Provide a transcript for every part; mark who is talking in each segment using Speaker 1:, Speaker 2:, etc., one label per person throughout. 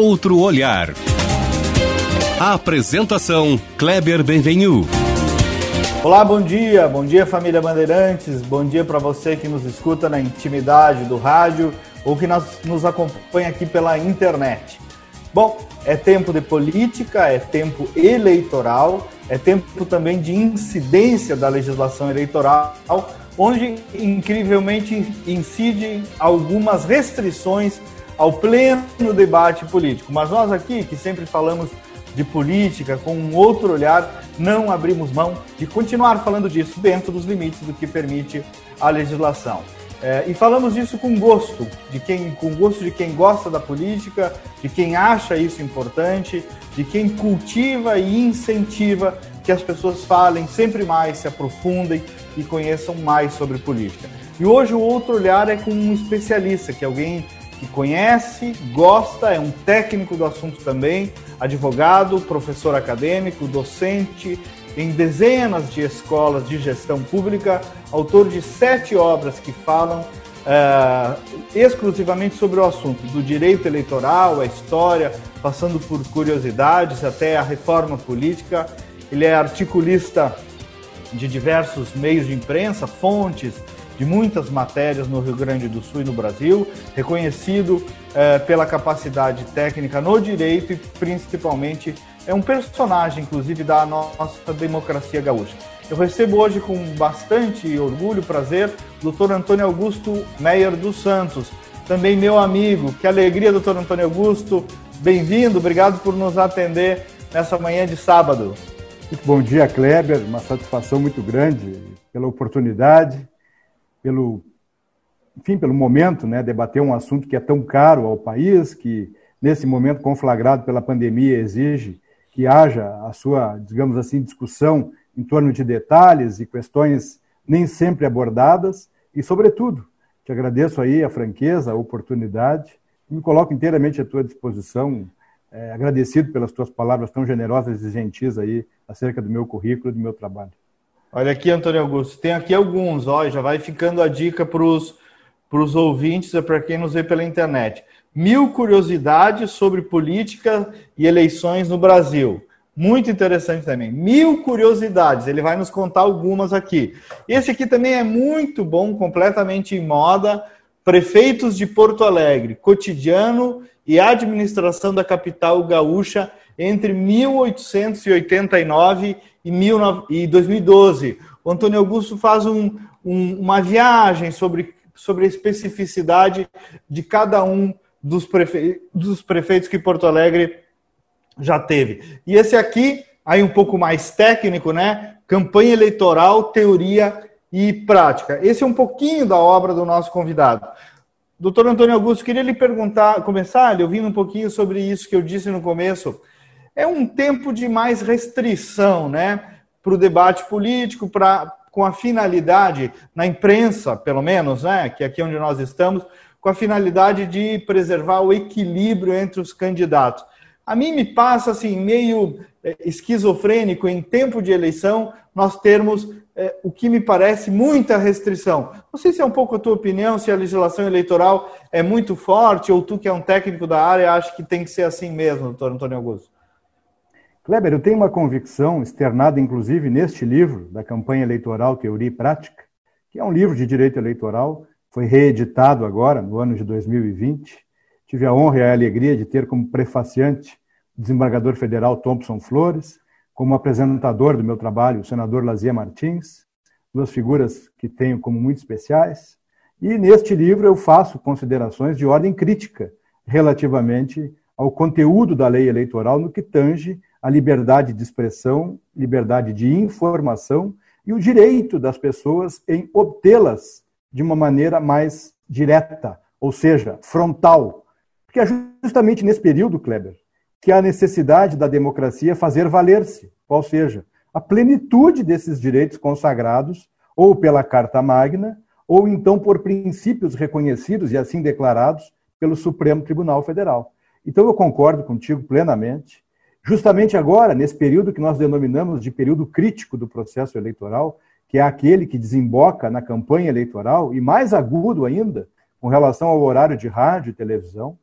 Speaker 1: outro olhar. A apresentação Kleber Benvenu.
Speaker 2: Olá, bom dia, bom dia família Bandeirantes, bom dia para você que nos escuta na intimidade do rádio ou que nos acompanha aqui pela internet. Bom, é tempo de política, é tempo eleitoral, é tempo também de incidência da legislação eleitoral, onde incrivelmente incide algumas restrições ao pleno debate político. Mas nós aqui, que sempre falamos de política com um outro olhar, não abrimos mão de continuar falando disso dentro dos limites do que permite a legislação. É, e falamos disso com gosto, de quem, com gosto de quem gosta da política, de quem acha isso importante, de quem cultiva e incentiva que as pessoas falem sempre mais, se aprofundem e conheçam mais sobre política. E hoje o outro olhar é com um especialista, que é alguém que conhece, gosta, é um técnico do assunto também, advogado, professor acadêmico, docente, em dezenas de escolas de gestão pública, autor de sete obras que falam é, exclusivamente sobre o assunto do direito eleitoral, a história, passando por curiosidades até a reforma política. Ele é articulista de diversos meios de imprensa, fontes de muitas matérias no Rio Grande do Sul e no Brasil, reconhecido é, pela capacidade técnica no direito e principalmente é um personagem, inclusive, da nossa democracia gaúcha. Eu recebo hoje com bastante orgulho, prazer, o doutor Antônio Augusto Meyer dos Santos, também meu amigo. Que alegria, doutor Antônio Augusto. Bem-vindo, obrigado por nos atender nessa manhã de sábado.
Speaker 3: Muito bom dia, Kleber. Uma satisfação muito grande pela oportunidade, pelo, enfim, pelo momento, né, debater um assunto que é tão caro ao país, que nesse momento conflagrado pela pandemia exige que haja a sua, digamos assim, discussão em torno de detalhes e questões nem sempre abordadas e, sobretudo, te agradeço aí a franqueza, a oportunidade me coloco inteiramente à tua disposição, é, agradecido pelas tuas palavras tão generosas e gentis aí acerca do meu currículo e do meu trabalho.
Speaker 2: Olha aqui, Antônio Augusto, tem aqui alguns, ó, já vai ficando a dica para os ouvintes, é para quem nos vê pela internet. Mil curiosidades sobre política e eleições no Brasil. Muito interessante também. Mil curiosidades. Ele vai nos contar algumas aqui. Esse aqui também é muito bom, completamente em moda. Prefeitos de Porto Alegre, cotidiano e administração da capital gaúcha entre 1889 e 2012. O Antônio Augusto faz um, um, uma viagem sobre, sobre a especificidade de cada um dos, prefe... dos prefeitos que Porto Alegre já teve. E esse aqui, aí um pouco mais técnico, né? Campanha eleitoral, teoria e prática. Esse é um pouquinho da obra do nosso convidado. Doutor Antônio Augusto, queria lhe perguntar, começar lhe ouvindo um pouquinho sobre isso que eu disse no começo. É um tempo de mais restrição, né? Para o debate político, para com a finalidade, na imprensa, pelo menos, né? Que é aqui onde nós estamos, com a finalidade de preservar o equilíbrio entre os candidatos. A mim me passa assim, meio é, esquizofrênico em tempo de eleição, nós termos é, o que me parece muita restrição. Não sei se é um pouco a tua opinião, se a legislação eleitoral é muito forte, ou tu que é um técnico da área acha que tem que ser assim mesmo, doutor Antônio Augusto.
Speaker 3: Kleber, eu tenho uma convicção externada, inclusive, neste livro, da campanha eleitoral Teoria e Prática, que é um livro de direito eleitoral, foi reeditado agora, no ano de 2020. Tive a honra e a alegria de ter como prefaciante o desembargador federal Thompson Flores, como apresentador do meu trabalho o senador Lazia Martins, duas figuras que tenho como muito especiais. E neste livro eu faço considerações de ordem crítica relativamente ao conteúdo da lei eleitoral no que tange a liberdade de expressão, liberdade de informação e o direito das pessoas em obtê-las de uma maneira mais direta, ou seja, frontal. Porque é justamente nesse período, Kleber, que a necessidade da democracia fazer valer-se, ou seja, a plenitude desses direitos consagrados, ou pela Carta Magna, ou então por princípios reconhecidos e assim declarados pelo Supremo Tribunal Federal. Então eu concordo contigo plenamente. Justamente agora, nesse período que nós denominamos de período crítico do processo eleitoral, que é aquele que desemboca na campanha eleitoral, e mais agudo ainda, com relação ao horário de rádio e televisão,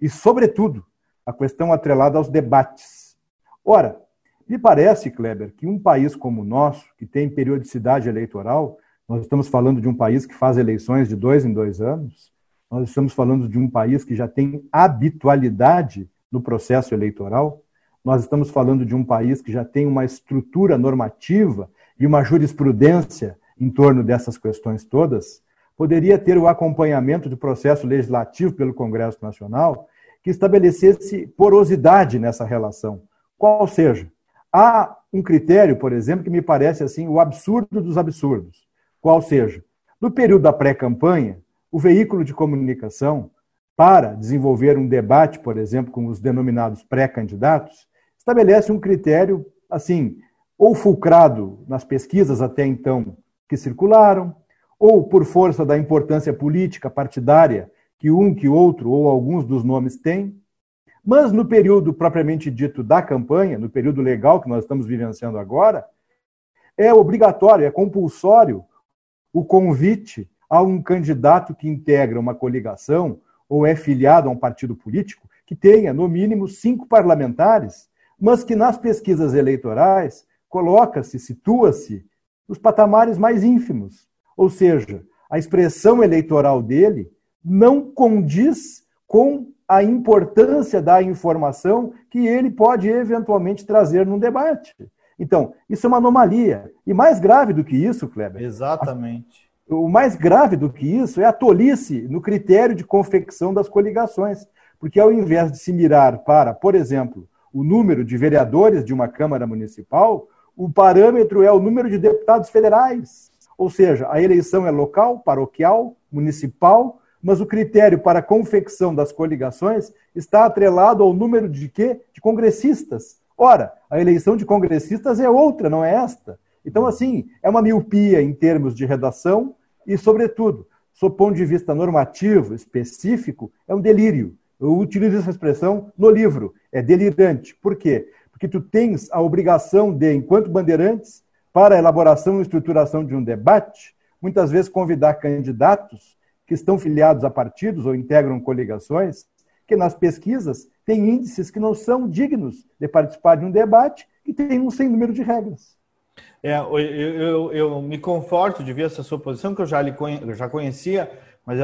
Speaker 3: e, sobretudo, a questão atrelada aos debates. Ora, me parece, Kleber, que um país como o nosso, que tem periodicidade eleitoral, nós estamos falando de um país que faz eleições de dois em dois anos, nós estamos falando de um país que já tem habitualidade no processo eleitoral, nós estamos falando de um país que já tem uma estrutura normativa e uma jurisprudência em torno dessas questões todas, poderia ter o acompanhamento do processo legislativo pelo Congresso Nacional que estabelecesse porosidade nessa relação. Qual seja, há um critério, por exemplo, que me parece assim o absurdo dos absurdos. Qual seja, no período da pré-campanha, o veículo de comunicação para desenvolver um debate, por exemplo, com os denominados pré-candidatos, estabelece um critério assim, ou fulcrado nas pesquisas até então que circularam, ou por força da importância política partidária que um, que outro ou alguns dos nomes têm. Mas no período propriamente dito da campanha, no período legal que nós estamos vivenciando agora, é obrigatório, é compulsório o convite a um candidato que integra uma coligação ou é filiado a um partido político que tenha, no mínimo, cinco parlamentares, mas que nas pesquisas eleitorais coloca-se, situa-se nos patamares mais ínfimos. Ou seja, a expressão eleitoral dele não condiz com a importância da informação que ele pode eventualmente trazer num debate. Então, isso é uma anomalia. E mais grave do que isso, Kleber.
Speaker 2: Exatamente.
Speaker 3: O mais grave do que isso é a tolice no critério de confecção das coligações. Porque ao invés de se mirar para, por exemplo, o número de vereadores de uma Câmara Municipal, o parâmetro é o número de deputados federais. Ou seja, a eleição é local, paroquial, municipal, mas o critério para a confecção das coligações está atrelado ao número de quê? De congressistas. Ora, a eleição de congressistas é outra, não é esta. Então, assim, é uma miopia em termos de redação e, sobretudo, sob ponto de vista normativo, específico, é um delírio. Eu utilizo essa expressão no livro. É delirante. Por quê? Porque tu tens a obrigação de, enquanto bandeirantes, para a elaboração e estruturação de um debate, muitas vezes convidar candidatos que estão filiados a partidos ou integram coligações, que nas pesquisas têm índices que não são dignos de participar de um debate e tem um sem número de regras.
Speaker 2: É, eu, eu, eu, me conforto de ver essa sua posição, que eu já, lhe já conhecia, mas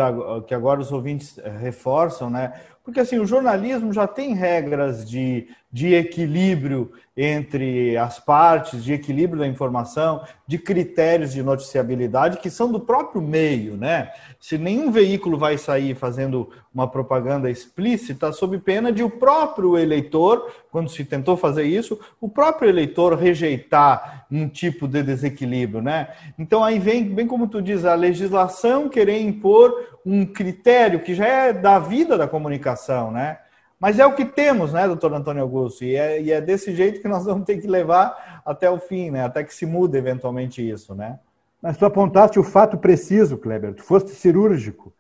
Speaker 2: que agora os ouvintes eh, reforçam, né? Porque assim, o jornalismo já tem regras de, de equilíbrio entre as partes, de equilíbrio da informação, de critérios de noticiabilidade que são do próprio meio, né? Se nenhum veículo vai sair fazendo uma propaganda explícita, sob pena de o próprio eleitor, quando se tentou fazer isso, o próprio eleitor rejeitar um tipo de desequilíbrio, né? Então aí vem, bem como tu diz, a legislação querer impor um critério que já é da vida da comunicação, né? Mas é o que temos, né, doutor Antônio Augusto? E é, e é desse jeito que nós vamos ter que levar até o fim, né? Até que se mude eventualmente isso, né?
Speaker 3: Mas tu apontaste o fato preciso, Kleber. Tu foste cirúrgico.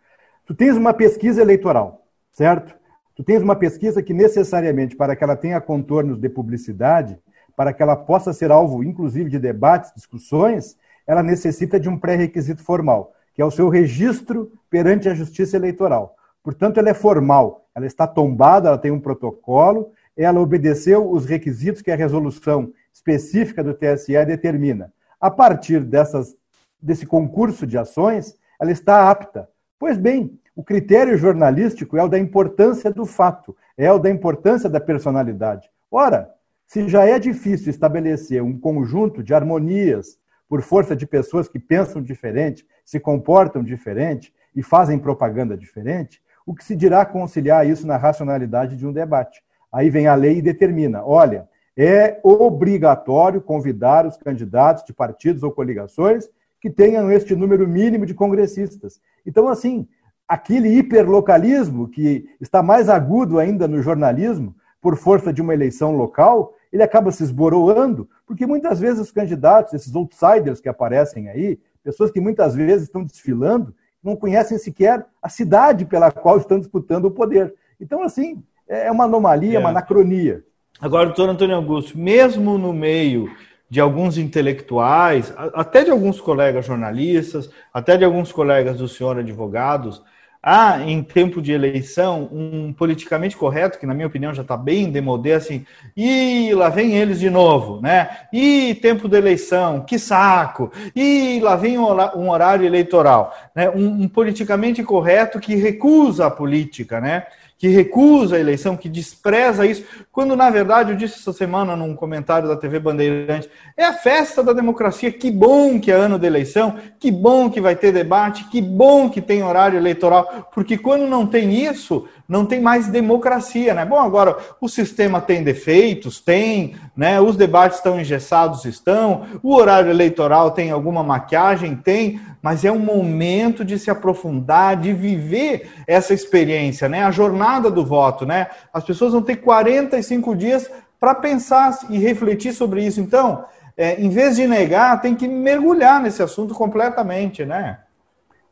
Speaker 3: Tu tens uma pesquisa eleitoral, certo? Tu tens uma pesquisa que necessariamente, para que ela tenha contornos de publicidade, para que ela possa ser alvo, inclusive, de debates, discussões, ela necessita de um pré-requisito formal, que é o seu registro perante a Justiça Eleitoral. Portanto, ela é formal, ela está tombada, ela tem um protocolo, ela obedeceu os requisitos que a resolução específica do TSE determina. A partir dessas, desse concurso de ações, ela está apta. Pois bem, o critério jornalístico é o da importância do fato, é o da importância da personalidade. Ora, se já é difícil estabelecer um conjunto de harmonias por força de pessoas que pensam diferente, se comportam diferente e fazem propaganda diferente, o que se dirá conciliar isso na racionalidade de um debate? Aí vem a lei e determina: olha, é obrigatório convidar os candidatos de partidos ou coligações que tenham este número mínimo de congressistas. Então, assim, aquele hiperlocalismo que está mais agudo ainda no jornalismo, por força de uma eleição local, ele acaba se esboroando, porque muitas vezes os candidatos, esses outsiders que aparecem aí, pessoas que muitas vezes estão desfilando, não conhecem sequer a cidade pela qual estão disputando o poder. Então, assim, é uma anomalia, é. uma anacronia.
Speaker 2: Agora, doutor Antônio Augusto, mesmo no meio de alguns intelectuais, até de alguns colegas jornalistas, até de alguns colegas do senhor advogados, há, em tempo de eleição, um politicamente correto, que na minha opinião já está bem demodé, assim, e lá vem eles de novo, né? E tempo de eleição, que saco! E lá vem um horário eleitoral, né? Um, um politicamente correto que recusa a política, né? Que recusa a eleição, que despreza isso, quando na verdade eu disse essa semana num comentário da TV Bandeirante, é a festa da democracia, que bom que é ano de eleição, que bom que vai ter debate, que bom que tem horário eleitoral, porque quando não tem isso, não tem mais democracia, né? Bom, agora o sistema tem defeitos, tem, né? Os debates estão engessados, estão, o horário eleitoral tem alguma maquiagem, tem, mas é um momento de se aprofundar, de viver essa experiência, né? A jornada do voto, né? As pessoas vão ter 45 dias para pensar e refletir sobre isso. Então, é, em vez de negar, tem que mergulhar nesse assunto completamente, né?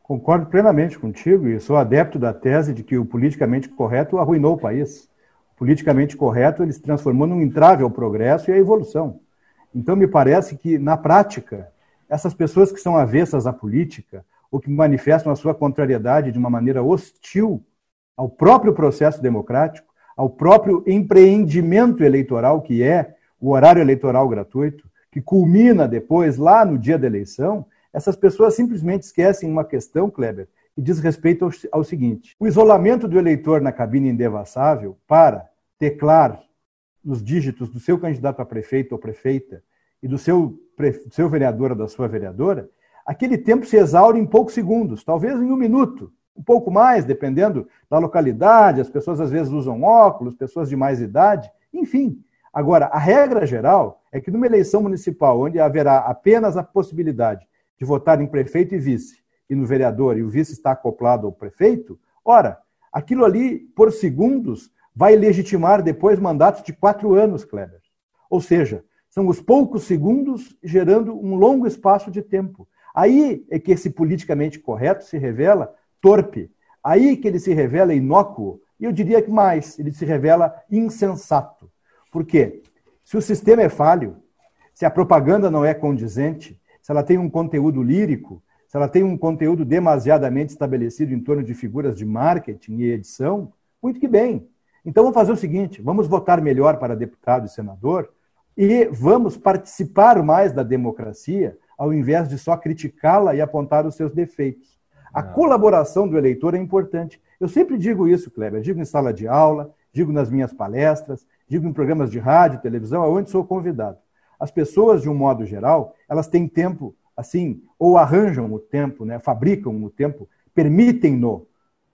Speaker 3: Concordo plenamente contigo e sou adepto da tese de que o politicamente correto arruinou o país. O politicamente correto ele se transformou num entrave ao progresso e à evolução. Então, me parece que, na prática, essas pessoas que são avessas à política ou que manifestam a sua contrariedade de uma maneira hostil ao próprio processo democrático, ao próprio empreendimento eleitoral, que é o horário eleitoral gratuito, que culmina depois, lá no dia da eleição, essas pessoas simplesmente esquecem uma questão, Kleber, que diz respeito ao, ao seguinte: o isolamento do eleitor na cabine indevassável para teclar os dígitos do seu candidato a prefeito ou prefeita e do seu, seu vereador ou da sua vereadora, aquele tempo se exaure em poucos segundos, talvez em um minuto, um pouco mais, dependendo da localidade, as pessoas às vezes usam óculos, pessoas de mais idade, enfim. Agora, a regra geral é que numa eleição municipal, onde haverá apenas a possibilidade de votar em prefeito e vice, e no vereador, e o vice está acoplado ao prefeito, ora, aquilo ali, por segundos, vai legitimar depois mandatos de quatro anos, Kleber. Ou seja, são os poucos segundos gerando um longo espaço de tempo. Aí é que esse politicamente correto se revela torpe. Aí que ele se revela inócuo. E eu diria que mais, ele se revela insensato. Por quê? Se o sistema é falho, se a propaganda não é condizente, se ela tem um conteúdo lírico, se ela tem um conteúdo demasiadamente estabelecido em torno de figuras de marketing e edição, muito que bem. Então vamos fazer o seguinte: vamos votar melhor para deputado e senador e vamos participar mais da democracia, ao invés de só criticá-la e apontar os seus defeitos. A Não. colaboração do eleitor é importante. Eu sempre digo isso, Kleber, digo em sala de aula, digo nas minhas palestras, digo em programas de rádio, televisão, aonde sou convidado. As pessoas, de um modo geral, elas têm tempo, assim, ou arranjam o tempo, né, fabricam o tempo, permitem-no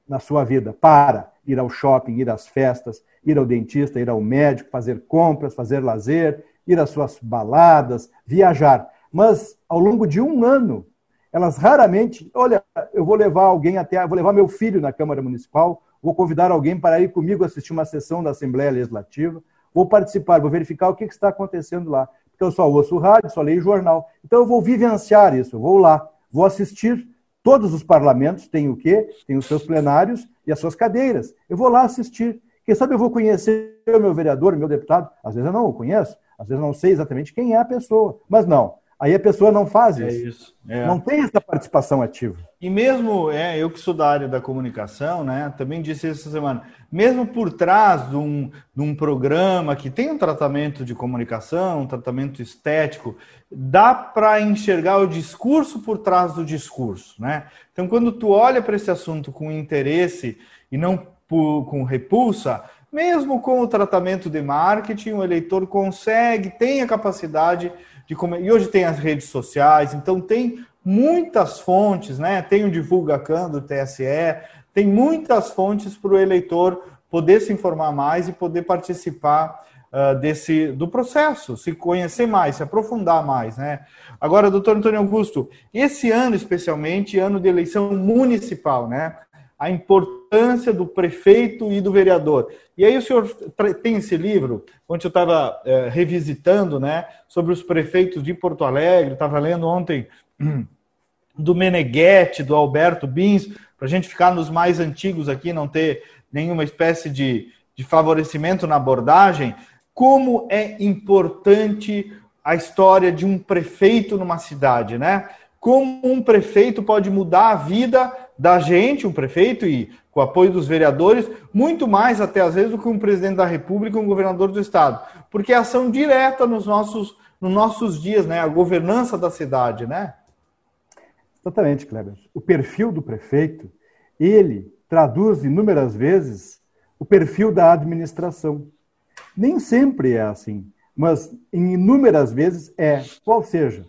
Speaker 3: na sua vida para ir ao shopping, ir às festas, ir ao dentista, ir ao médico, fazer compras, fazer lazer, ir às suas baladas, viajar. Mas ao longo de um ano, elas raramente, olha, eu vou levar alguém até, vou levar meu filho na Câmara Municipal, vou convidar alguém para ir comigo assistir uma sessão da Assembleia Legislativa, vou participar, vou verificar o que está acontecendo lá porque eu só ouço rádio, só leio jornal. Então eu vou vivenciar isso, eu vou lá, vou assistir. Todos os parlamentos têm o quê? Tem os seus plenários e as suas cadeiras. Eu vou lá assistir. Quem sabe eu vou conhecer o meu vereador, o meu deputado. Às vezes eu não o conheço, às vezes eu não sei exatamente quem é a pessoa. Mas não, Aí a pessoa não faz é isso. É isso. É. Não tem essa participação ativa.
Speaker 2: E mesmo, é, eu que sou da área da comunicação, né, também disse essa semana, mesmo por trás de um, de um programa que tem um tratamento de comunicação, um tratamento estético, dá para enxergar o discurso por trás do discurso. Né? Então, quando tu olha para esse assunto com interesse e não por, com repulsa, mesmo com o tratamento de marketing, o eleitor consegue, tem a capacidade de como e hoje tem as redes sociais, então tem muitas fontes, né? Tem o Divulgacan do TSE, tem muitas fontes para o eleitor poder se informar mais e poder participar uh, desse do processo, se conhecer mais, se aprofundar mais, né? Agora, doutor Antônio Augusto, esse ano especialmente, ano de eleição municipal, né? A importância do prefeito e do vereador. E aí o senhor tem esse livro, onde eu estava é, revisitando, né, sobre os prefeitos de Porto Alegre, estava lendo ontem do Meneghetti, do Alberto Bins, para a gente ficar nos mais antigos aqui, não ter nenhuma espécie de, de favorecimento na abordagem, como é importante a história de um prefeito numa cidade, né? Como um prefeito pode mudar a vida da gente, um prefeito, e com o apoio dos vereadores, muito mais até às vezes do que um presidente da República, um governador do estado, porque é ação direta nos nossos, nos nossos dias, né? A governança da cidade, né?
Speaker 3: Exatamente, Kleber. O perfil do prefeito, ele traduz inúmeras vezes o perfil da administração. Nem sempre é assim, mas em inúmeras vezes é, qual seja,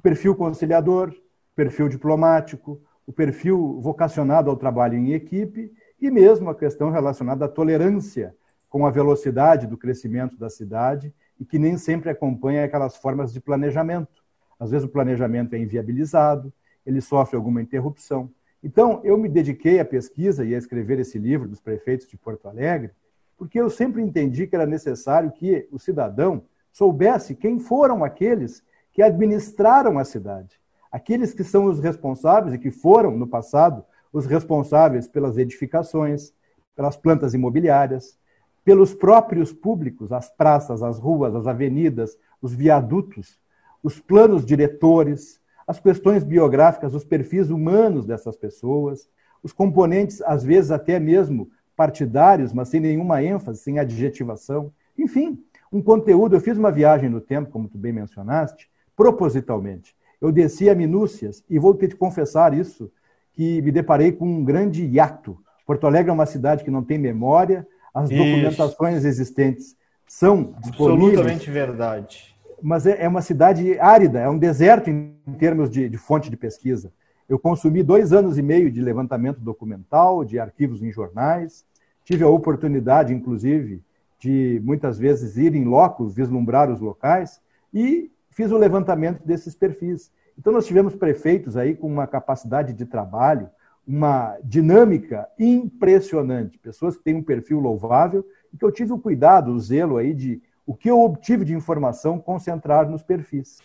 Speaker 3: o perfil conciliador, perfil diplomático, o perfil vocacionado ao trabalho em equipe e mesmo a questão relacionada à tolerância com a velocidade do crescimento da cidade e que nem sempre acompanha aquelas formas de planejamento. Às vezes o planejamento é inviabilizado, ele sofre alguma interrupção. Então, eu me dediquei à pesquisa e a escrever esse livro dos prefeitos de Porto Alegre, porque eu sempre entendi que era necessário que o cidadão soubesse quem foram aqueles que administraram a cidade, aqueles que são os responsáveis e que foram, no passado, os responsáveis pelas edificações, pelas plantas imobiliárias, pelos próprios públicos, as praças, as ruas, as avenidas, os viadutos, os planos diretores, as questões biográficas, os perfis humanos dessas pessoas, os componentes, às vezes até mesmo partidários, mas sem nenhuma ênfase, sem adjetivação. Enfim, um conteúdo. Eu fiz uma viagem no tempo, como tu bem mencionaste, propositalmente. Eu desci a minúcias e vou ter que confessar isso, que me deparei com um grande hiato. Porto Alegre é uma cidade que não tem memória, as isso. documentações existentes são disponíveis.
Speaker 2: Absolutamente verdade.
Speaker 3: Mas é, é uma cidade árida, é um deserto em termos de, de fonte de pesquisa. Eu consumi dois anos e meio de levantamento documental, de arquivos em jornais, Tive a oportunidade, inclusive, de muitas vezes ir em loco, vislumbrar os locais e fiz o levantamento desses perfis. Então, nós tivemos prefeitos aí com uma capacidade de trabalho, uma dinâmica impressionante, pessoas que têm um perfil louvável e que eu tive o cuidado, o zelo aí de o que eu obtive de informação concentrar nos perfis.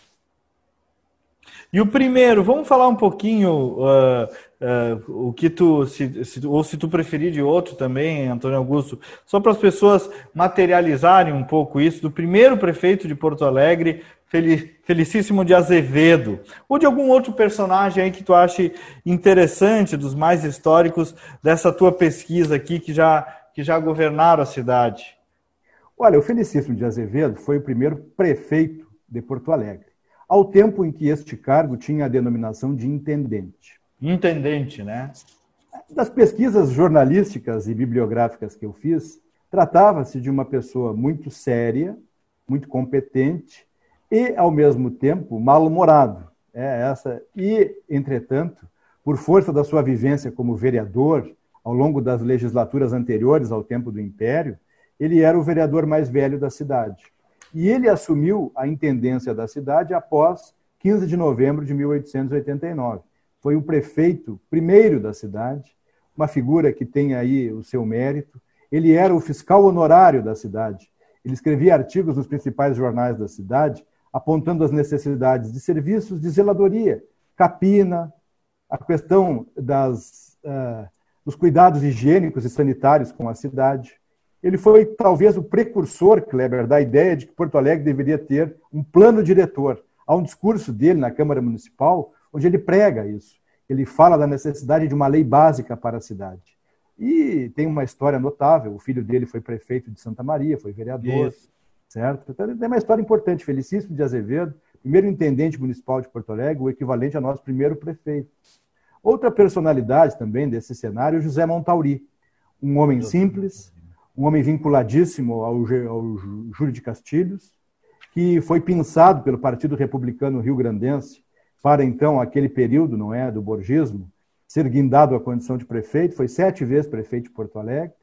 Speaker 2: E o primeiro, vamos falar um pouquinho uh, uh, o que tu, se, se, ou se tu preferir de outro também, Antônio Augusto, só para as pessoas materializarem um pouco isso, do primeiro prefeito de Porto Alegre, Felicíssimo de Azevedo, ou de algum outro personagem aí que tu ache interessante, dos mais históricos dessa tua pesquisa aqui, que já, que já governaram a cidade.
Speaker 3: Olha, o Felicíssimo de Azevedo foi o primeiro prefeito de Porto Alegre ao tempo em que este cargo tinha a denominação de intendente.
Speaker 2: Intendente, né?
Speaker 3: Das pesquisas jornalísticas e bibliográficas que eu fiz, tratava-se de uma pessoa muito séria, muito competente e, ao mesmo tempo, mal-humorado. É essa. E, entretanto, por força da sua vivência como vereador ao longo das legislaturas anteriores ao tempo do Império, ele era o vereador mais velho da cidade. E ele assumiu a intendência da cidade após 15 de novembro de 1889. Foi o prefeito primeiro da cidade, uma figura que tem aí o seu mérito. Ele era o fiscal honorário da cidade. Ele escrevia artigos nos principais jornais da cidade, apontando as necessidades de serviços de zeladoria, capina, a questão das, uh, dos cuidados higiênicos e sanitários com a cidade. Ele foi talvez o precursor, Kleber, da ideia de que Porto Alegre deveria ter um plano diretor. Há um discurso dele na Câmara Municipal onde ele prega isso. Ele fala da necessidade de uma lei básica para a cidade. E tem uma história notável. O filho dele foi prefeito de Santa Maria, foi vereador, isso. certo? Então, tem uma história importante. Felicíssimo de Azevedo, primeiro intendente municipal de Porto Alegre, o equivalente a nosso primeiro prefeito. Outra personalidade também desse cenário, José Montauri, um homem simples, um homem vinculadíssimo ao, ao Júlio de Castilhos, que foi pensado pelo Partido Republicano Rio-Grandense para, então, aquele período, não é, do borgismo, ser guindado à condição de prefeito, foi sete vezes prefeito de Porto Alegre,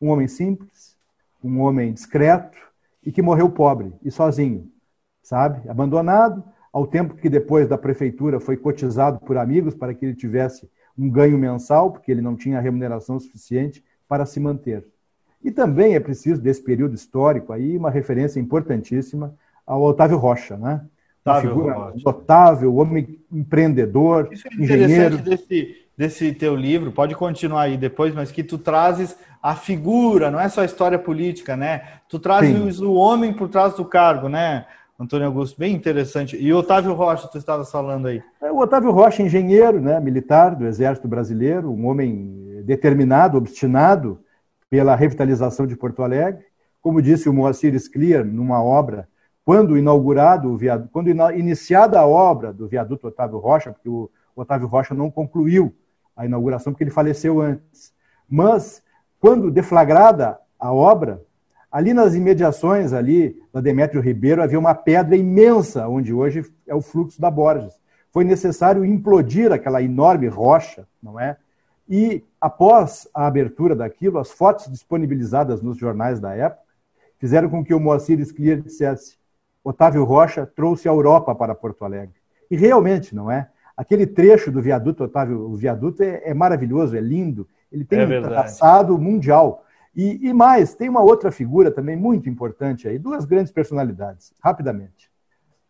Speaker 3: um homem simples, um homem discreto e que morreu pobre e sozinho, sabe? Abandonado, ao tempo que depois da prefeitura foi cotizado por amigos para que ele tivesse um ganho mensal, porque ele não tinha remuneração suficiente para se manter. E também é preciso, desse período histórico, aí, uma referência importantíssima ao Otávio Rocha, né? Uma figura Rocha. notável, homem empreendedor, Isso é engenheiro.
Speaker 2: Desse, desse teu livro, pode continuar aí depois, mas que tu trazes a figura, não é só a história política, né? Tu trazes Sim. o homem por trás do cargo, né? Antônio Augusto, bem interessante. E o Otávio Rocha, tu estava falando aí.
Speaker 3: É, o Otávio Rocha, engenheiro, né, militar do Exército Brasileiro, um homem determinado, obstinado pela revitalização de Porto Alegre. Como disse o Moacir Scliar numa obra, quando inaugurado o viaduto, quando iniciada a obra do viaduto Otávio Rocha, porque o Otávio Rocha não concluiu a inauguração porque ele faleceu antes. Mas quando deflagrada a obra, ali nas imediações ali da Demétrio Ribeiro havia uma pedra imensa, onde hoje é o fluxo da Borges. Foi necessário implodir aquela enorme rocha, não é? E após a abertura daquilo, as fotos disponibilizadas nos jornais da época fizeram com que o Moacir Scliar dissesse: Otávio Rocha trouxe a Europa para Porto Alegre. E realmente, não é? Aquele trecho do viaduto, Otávio, o viaduto é, é maravilhoso, é lindo, ele tem é um traçado mundial. E, e, mais, tem uma outra figura também muito importante aí, duas grandes personalidades, rapidamente.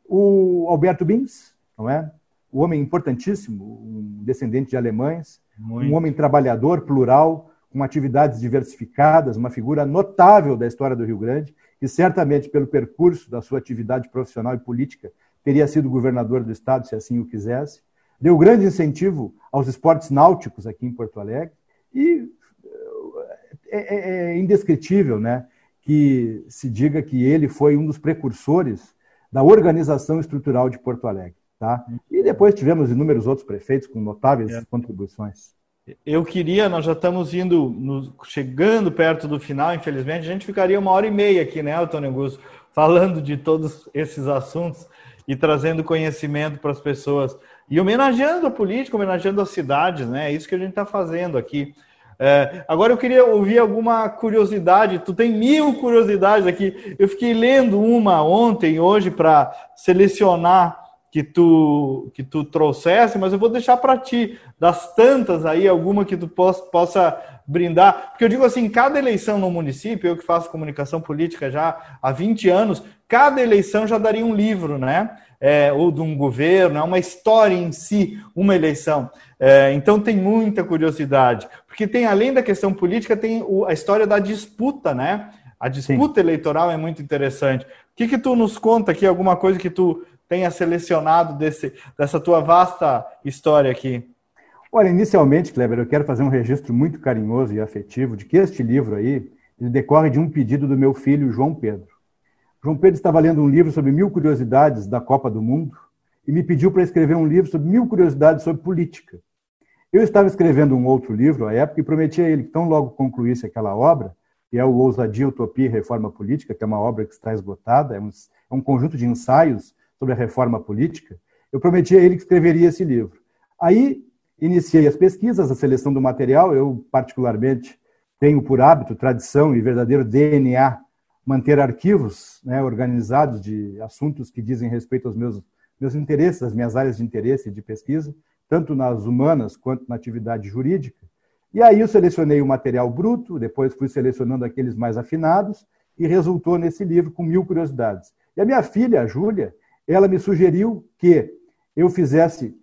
Speaker 3: O Alberto Bins, não é? O homem importantíssimo, um descendente de alemães, muito. um homem trabalhador, plural, com atividades diversificadas, uma figura notável da história do Rio Grande, que certamente, pelo percurso da sua atividade profissional e política, teria sido governador do estado, se assim o quisesse. Deu grande incentivo aos esportes náuticos aqui em Porto Alegre e é, é, é indescritível né, que se diga que ele foi um dos precursores da organização estrutural de Porto Alegre. Tá? E depois tivemos inúmeros outros prefeitos com notáveis é. contribuições.
Speaker 2: Eu queria, nós já estamos indo, no, chegando perto do final, infelizmente, a gente ficaria uma hora e meia aqui, né, Antônio Augusto, falando de todos esses assuntos e trazendo conhecimento para as pessoas. E homenageando a política, homenageando as cidades, né? É isso que a gente está fazendo aqui. É, agora eu queria ouvir alguma curiosidade. Tu tem mil curiosidades aqui. Eu fiquei lendo uma ontem, hoje, para selecionar que tu que tu trouxesse, mas eu vou deixar para ti das tantas aí alguma que tu possa, possa brindar, porque eu digo assim, cada eleição no município, eu que faço comunicação política já há 20 anos, cada eleição já daria um livro, né? É, ou de um governo, é uma história em si, uma eleição. É, então tem muita curiosidade, porque tem além da questão política, tem o, a história da disputa, né? A disputa Sim. eleitoral é muito interessante. O que, que tu nos conta aqui? Alguma coisa que tu tenha selecionado desse, dessa tua vasta história aqui?
Speaker 3: Olha, inicialmente, Kleber, eu quero fazer um registro muito carinhoso e afetivo de que este livro aí ele decorre de um pedido do meu filho João Pedro. João Pedro estava lendo um livro sobre mil curiosidades da Copa do Mundo e me pediu para escrever um livro sobre mil curiosidades sobre política. Eu estava escrevendo um outro livro à época e prometi a ele que tão logo concluísse aquela obra, que é o Ousadia, Utopia e Reforma Política, que é uma obra que está esgotada, é um, é um conjunto de ensaios sobre a reforma política, eu prometi a ele que escreveria esse livro. Aí iniciei as pesquisas, a seleção do material. Eu, particularmente, tenho por hábito, tradição e verdadeiro DNA manter arquivos né, organizados de assuntos que dizem respeito aos meus, meus interesses, as minhas áreas de interesse e de pesquisa, tanto nas humanas quanto na atividade jurídica. E aí eu selecionei o material bruto, depois fui selecionando aqueles mais afinados e resultou nesse livro com mil curiosidades. E a minha filha, a Júlia, ela me sugeriu que eu fizesse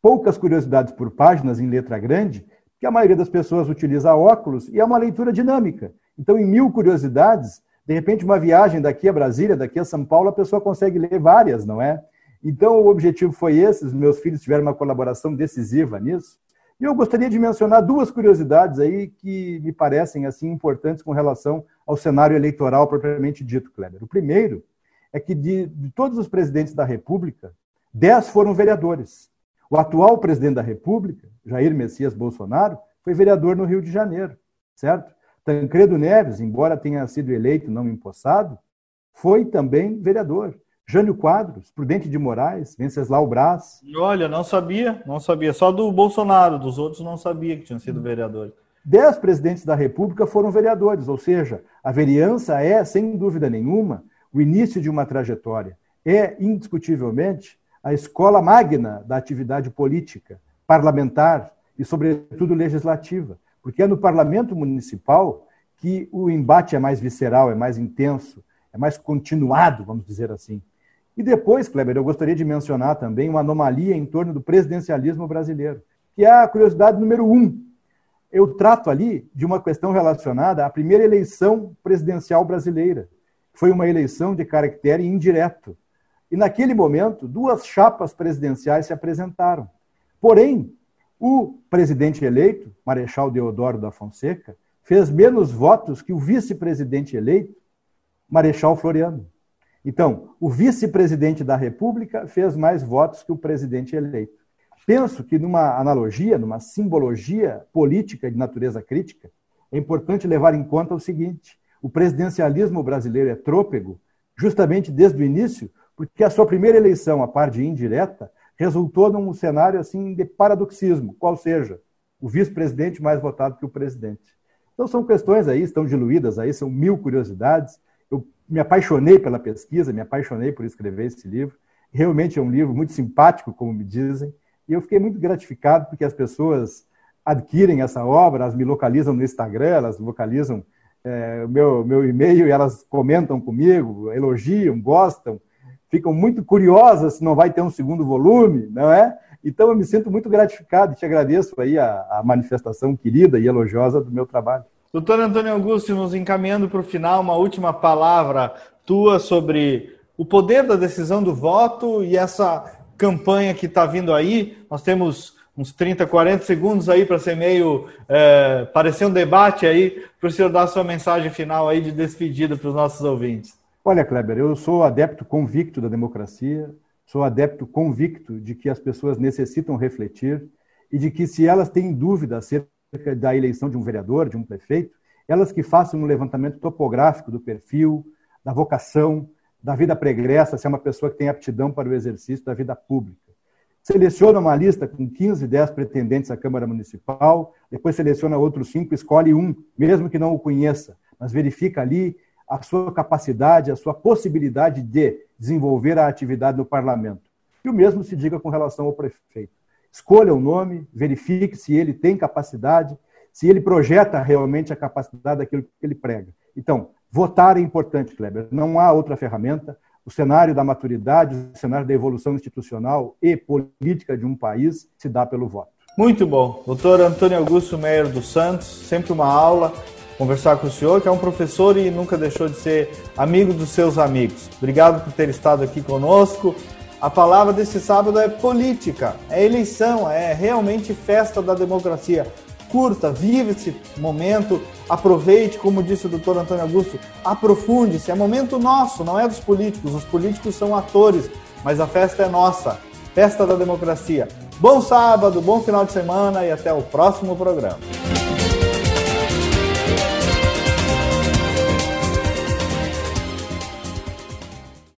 Speaker 3: poucas curiosidades por páginas em letra grande, que a maioria das pessoas utiliza óculos e é uma leitura dinâmica. Então, em mil curiosidades, de repente, uma viagem daqui a Brasília, daqui a São Paulo, a pessoa consegue ler várias, não é? Então, o objetivo foi esse. Os meus filhos tiveram uma colaboração decisiva nisso. E eu gostaria de mencionar duas curiosidades aí que me parecem assim importantes com relação ao cenário eleitoral propriamente dito, Kleber. O primeiro é que de, de todos os presidentes da República, dez foram vereadores. O atual presidente da República, Jair Messias Bolsonaro, foi vereador no Rio de Janeiro, certo? Tancredo Neves, embora tenha sido eleito não empossado, foi também vereador. Jânio Quadros, Prudente de Moraes, Venceslau Braz.
Speaker 2: Olha, não sabia, não sabia. Só do Bolsonaro, dos outros não sabia que tinham sido vereadores.
Speaker 3: Dez presidentes da República foram vereadores, ou seja, a vereança é, sem dúvida nenhuma, o início de uma trajetória. É, indiscutivelmente, a escola magna da atividade política, parlamentar e, sobretudo, legislativa, porque é no parlamento municipal que o embate é mais visceral, é mais intenso, é mais continuado, vamos dizer assim. E depois, Kleber, eu gostaria de mencionar também uma anomalia em torno do presidencialismo brasileiro, que é a curiosidade número um. Eu trato ali de uma questão relacionada à primeira eleição presidencial brasileira, foi uma eleição de caractere indireto. E naquele momento, duas chapas presidenciais se apresentaram. Porém, o presidente eleito, Marechal Deodoro da Fonseca, fez menos votos que o vice-presidente eleito, Marechal Floriano. Então, o vice-presidente da República fez mais votos que o presidente eleito. Penso que, numa analogia, numa simbologia política de natureza crítica, é importante levar em conta o seguinte: o presidencialismo brasileiro é trôpego, justamente desde o início, porque a sua primeira eleição, a par de indireta, resultou num cenário assim de paradoxismo, qual seja, o vice-presidente mais votado que o presidente. Então são questões aí, estão diluídas aí, são mil curiosidades. Eu me apaixonei pela pesquisa, me apaixonei por escrever esse livro. Realmente é um livro muito simpático, como me dizem, e eu fiquei muito gratificado porque as pessoas adquirem essa obra, elas me localizam no Instagram, elas localizam é, meu, meu e-mail e elas comentam comigo, elogiam, gostam, ficam muito curiosas se não vai ter um segundo volume, não é? Então eu me sinto muito gratificado e te agradeço aí a, a manifestação querida e elogiosa do meu trabalho.
Speaker 2: Doutor Antônio Augusto, nos encaminhando para o final, uma última palavra tua sobre o poder da decisão do voto e essa campanha que está vindo aí. Nós temos uns 30, 40 segundos aí para ser meio é, parecer um debate aí, para o senhor dar a sua mensagem final aí de despedida para os nossos ouvintes.
Speaker 3: Olha, Kleber, eu sou adepto convicto da democracia, sou adepto convicto de que as pessoas necessitam refletir e de que se elas têm dúvida acerca da eleição de um vereador, de um prefeito, elas que façam um levantamento topográfico do perfil, da vocação, da vida pregressa, se é uma pessoa que tem aptidão para o exercício da vida pública. Seleciona uma lista com 15, 10 pretendentes à Câmara Municipal, depois seleciona outros cinco, escolhe um, mesmo que não o conheça, mas verifica ali a sua capacidade, a sua possibilidade de desenvolver a atividade no parlamento. E o mesmo se diga com relação ao prefeito. Escolha o nome, verifique se ele tem capacidade, se ele projeta realmente a capacidade daquilo que ele prega. Então, Votar é importante, Kleber. Não há outra ferramenta. O cenário da maturidade, o cenário da evolução institucional e política de um país se dá pelo voto.
Speaker 2: Muito bom. Doutor Antônio Augusto Meyer dos Santos, sempre uma aula conversar com o senhor, que é um professor e nunca deixou de ser amigo dos seus amigos. Obrigado por ter estado aqui conosco. A palavra desse sábado é política, é eleição, é realmente festa da democracia curta, vive esse momento, aproveite, como disse o doutor Antônio Augusto, aprofunde-se. É momento nosso, não é dos políticos. Os políticos são atores, mas a festa é nossa festa da democracia. Bom sábado, bom final de semana e até o próximo programa.